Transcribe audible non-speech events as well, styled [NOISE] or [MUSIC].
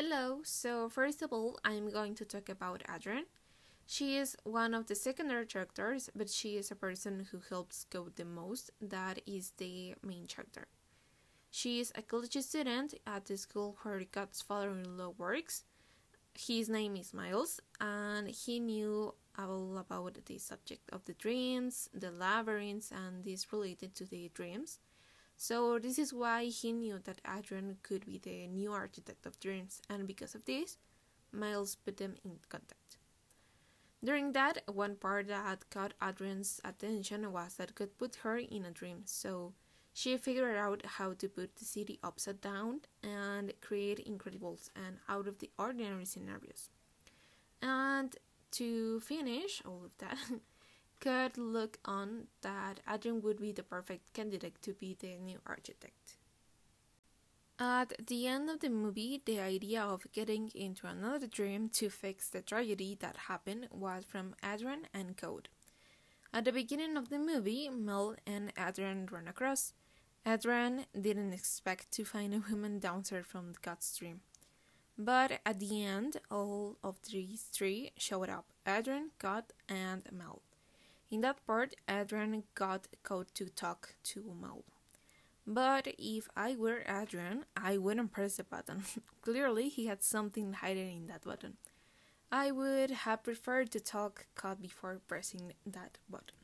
Hello, so first of all, I'm going to talk about Adrian. She is one of the secondary characters, but she is a person who helps Cobb the most. That is the main character. She is a college student at the school where Cobb's father in law works. His name is Miles, and he knew all about the subject of the dreams, the labyrinths, and this related to the dreams. So this is why he knew that Adrian could be the new architect of dreams, and because of this, Miles put them in contact. During that, one part that caught Adrian's attention was that Cobb put her in a dream, so she figured out how to put the city upside down and create incredibles and out of the ordinary scenarios. And to finish all of that, [LAUGHS] could look on that Adrian would be the perfect candidate to be the new architect. At the end of the movie, the idea of getting into another dream to fix the tragedy that happened was from Adrian and Cobb. At the beginning of the movie, Mel and Adrian ran across. Adrian didn't expect to find a woman downstairs from Cobb's dream. But at the end, all of these three showed up Adrian, Cobb, and Mel. In that part, Adrian got caught to talk to Mel. But if I were Adrian, I wouldn't press the button. [LAUGHS] Clearly, he had something hidden in that button. I would have preferred to talk Cobb before pressing that button.